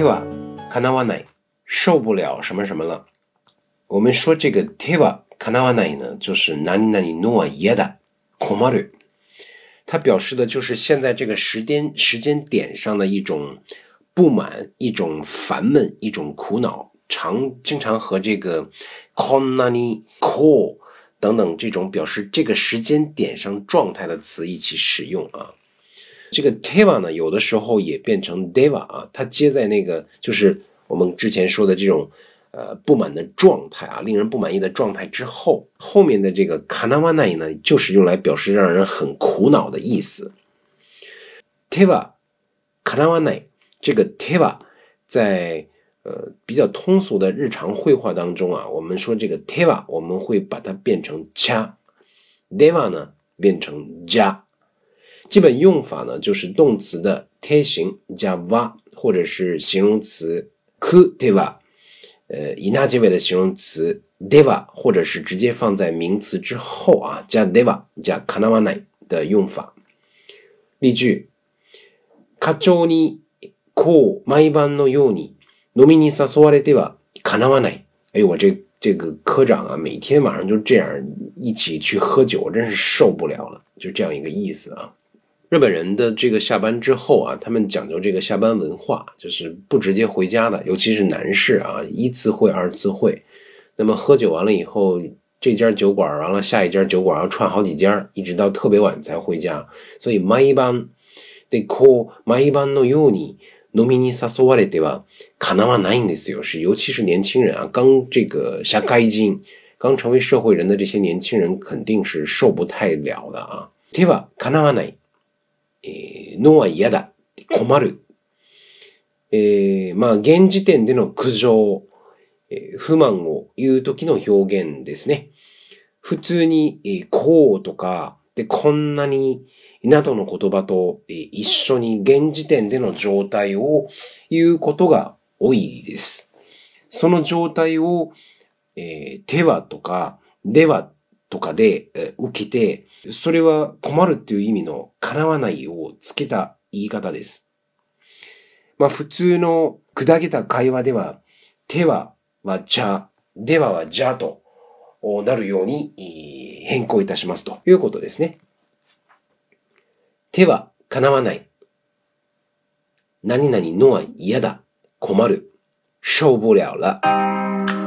tiva kana wa nei 受不了什么什么了。我们说这个 tiva kana wa nei 呢，就是 nani nani noa yeda k o m a r u 它表示的就是现在这个时间时间点上的一种不满、一种烦闷、一种苦恼，常经常和这个 konani ko 等等这种表示这个时间点上状态的词一起使用啊。这个 teva 呢，有的时候也变成 deva 啊，它接在那个就是我们之前说的这种，呃，不满的状态啊，令人不满意的状态之后，后面的这个 kanawanai 呢，就是用来表示让人很苦恼的意思。teva kanawanai 这个 teva 在呃比较通俗的日常绘画当中啊，我们说这个 teva 我们会把它变成 cha，deva 呢变成 ja。基本用法呢，就是动词的贴形加 va，或者是形容词 ku，deva，呃，以那结尾的形容词 deva，或者是直接放在名词之后啊，加 deva，加 k a n かなわな i 的用法。例句：課長にこう毎晩のように飲みに誘われてはかなわない。哎呦，我这这个科长啊，每天晚上就这样一起去喝酒，真是受不了了，就这样一个意思啊。日本人的这个下班之后啊，他们讲究这个下班文化，就是不直接回家的，尤其是男士啊，一次会、二次会，那么喝酒完了以后，这家酒馆完了，下一家酒馆要串好几家，一直到特别晚才回家。所以毎晩、でこう毎晩のように飲みに誘われては、かなわないんですよ。是尤其是年轻人啊，刚这个社开金，刚成为社会人的这些年轻人，肯定是受不太了的啊。例えばかなわない。えー、は嫌だ、困る。えー、まあ、現時点での苦情、えー、不満を言う時の表現ですね。普通に、えー、こうとか、で、こんなに、などの言葉と、えー、一緒に現時点での状態を言うことが多いです。その状態を、えー、手はとか、ではとかで受けて、それは困るっていう意味の叶わないをつけた言い方です。まあ普通の砕けた会話では、手ははじゃ、でははじゃとなるように変更いたしますということですね。手は叶わない。何々のは嫌だ。困る。消防了了。